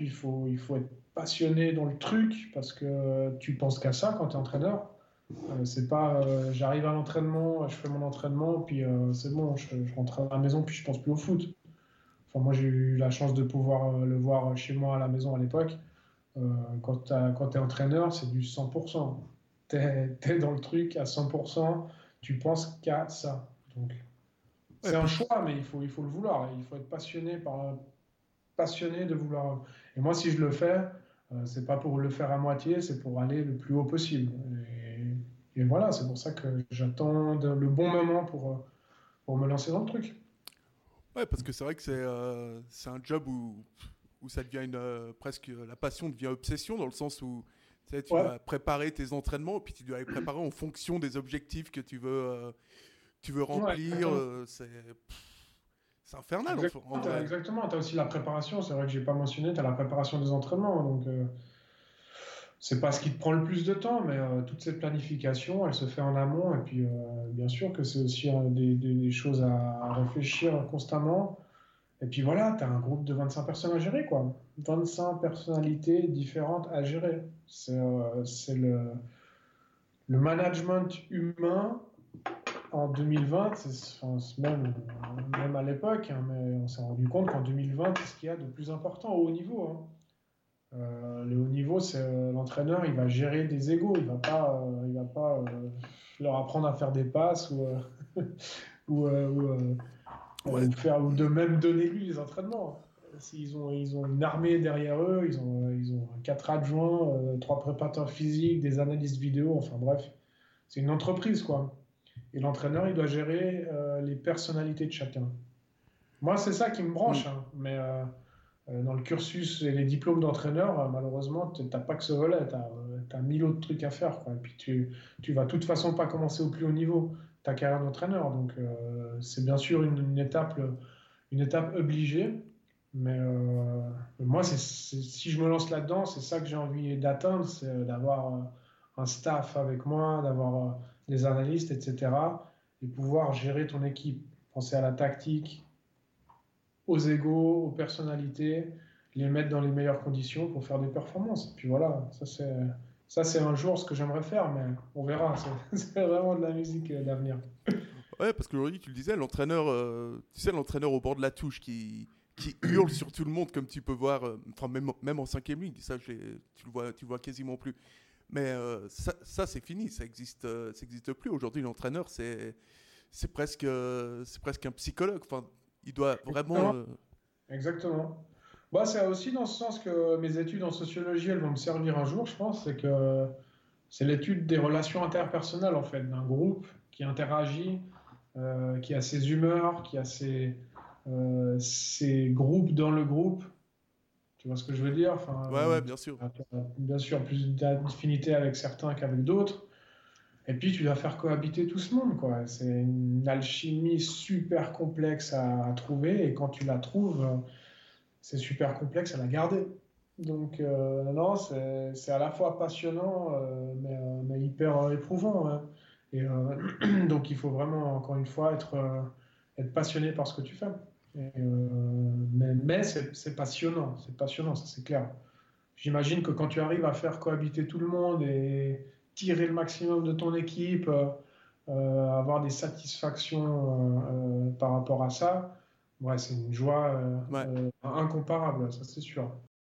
il faut, il faut être passionné dans le truc parce que tu penses qu'à ça quand tu es entraîneur. Euh, c'est pas j'arrive à l'entraînement, je fais mon entraînement, puis c'est bon, je, rentre à la maison, puis je pense plus au foot. Enfin, moi, j'ai eu la chance de pouvoir le voir chez moi à la maison à l'époque. quand tu es entraîneur, c'est du 100%. Tu es, dans le truc à 100%, tu penses qu'à ça. Donc, c'est un choix, mais il faut, il faut le vouloir. Il faut être passionné par passionné de vouloir. Et moi, si je le fais, euh, c'est pas pour le faire à moitié, c'est pour aller le plus haut possible. Et, voilà, c'est pour ça que j'attends le bon moment pour, euh, pour me lancer dans le truc. Ouais, parce que c'est vrai que c'est euh, un job où, où ça devient une, presque la passion devient obsession dans le sens où tu, sais, tu vas préparer tes entraînements puis tu dois les préparer en fonction des objectifs que tu veux tu veux remplir. c'est c'est infernal. Exactement, tu exactement. Tu as aussi la préparation. C'est vrai que j'ai pas mentionné. Tu as la préparation des entraînements. Donc, euh, c'est pas ce qui te prend le plus de temps, mais euh, toute cette planification, elle se fait en amont. Et puis, euh, bien sûr que c'est aussi des, des, choses à, réfléchir constamment. Et puis voilà, tu as un groupe de 25 personnes à gérer, quoi. 25 personnalités différentes à gérer. C'est le, le management humain en 2020, même, à l'époque, hein, mais on s'est rendu compte qu'en 2020, c'est ce qu'il y a de plus important au haut niveau. Hein. Euh, le haut niveau, c'est euh, l'entraîneur, il va gérer des égaux, il va pas, euh, il va pas leur apprendre à faire des passes ou, ou, faire ou de même donner lui les entraînements. S'ils ont, ils ont une armée derrière eux, ils ont, ils ont quatre adjoints, trois préparateurs physiques, des analystes vidéo, enfin bref, c'est une entreprise quoi. Et l'entraîneur, il doit gérer euh, les personnalités de chacun. Moi, c'est ça qui me branche. Hein. mais euh, euh, dans le cursus et les diplômes d'entraîneur, malheureusement, tu n'as pas que ce volet. Tu as, mille autres trucs à faire. Quoi. Et puis, tu, tu vas de toute façon pas commencer au plus haut niveau ta carrière d'entraîneur. Donc, c'est bien sûr une, étape, une étape obligée. Mais moi, si je me lance là-dedans, c'est ça que j'ai envie d'atteindre, c'est d'avoir un staff avec moi, d'avoir des analystes, etc. Et pouvoir gérer ton équipe. Penser à la tactique, aux égaux, aux personnalités, les mettre dans les meilleures conditions pour faire des performances. Et puis voilà, ça c'est ça c'est un jour ce que j'aimerais faire, mais on verra. C'est vraiment de la musique d'avenir. Ouais, parce qu'aujourd'hui tu le disais, l'entraîneur, euh, tu sais l'entraîneur au bord de la touche qui qui hurle sur tout le monde comme tu peux voir, euh, même même en cinquième ligne, ça tu le vois tu le vois quasiment plus. Mais euh, ça, ça c'est fini, ça existe, euh, ça existe plus. Aujourd'hui, l'entraîneur, c'est, c'est presque, c'est presque un psychologue. Enfin, il doit vraiment. Euh, Exactement. Bah, c'est aussi dans ce sens que mes études en sociologie, elles vont me servir un jour, je pense. C'est que c'est l'étude des relations interpersonnelles, en fait, d'un groupe qui interagit, qui a ses humeurs, qui a ses, ses groupes dans le groupe. Tu vois ce que je veux dire? Enfin, Ouais, ouais, bien sûr. Bien sûr, plus d'affinité avec certains qu'avec d'autres. Et puis, tu dois faire cohabiter tout ce monde, quoi. C'est une alchimie super complexe à, trouver, et quand tu la trouves, c'est super complexe à la garder. Donc, euh, non, c'est à la fois passionnant, euh, mais, euh, mais, hyper éprouvant. Hein. Et donc, il faut vraiment, encore une fois, être, être passionné par ce que tu fais. Euh, mais, c'est passionnant, c'est passionnant, ça c'est clair. J'imagine que quand tu arrives à faire cohabiter tout le monde et tirer le maximum de ton équipe, euh, euh, avoir des satisfactions par rapport à ça, ouais, c'est une joie incomparable, ça c'est sûr.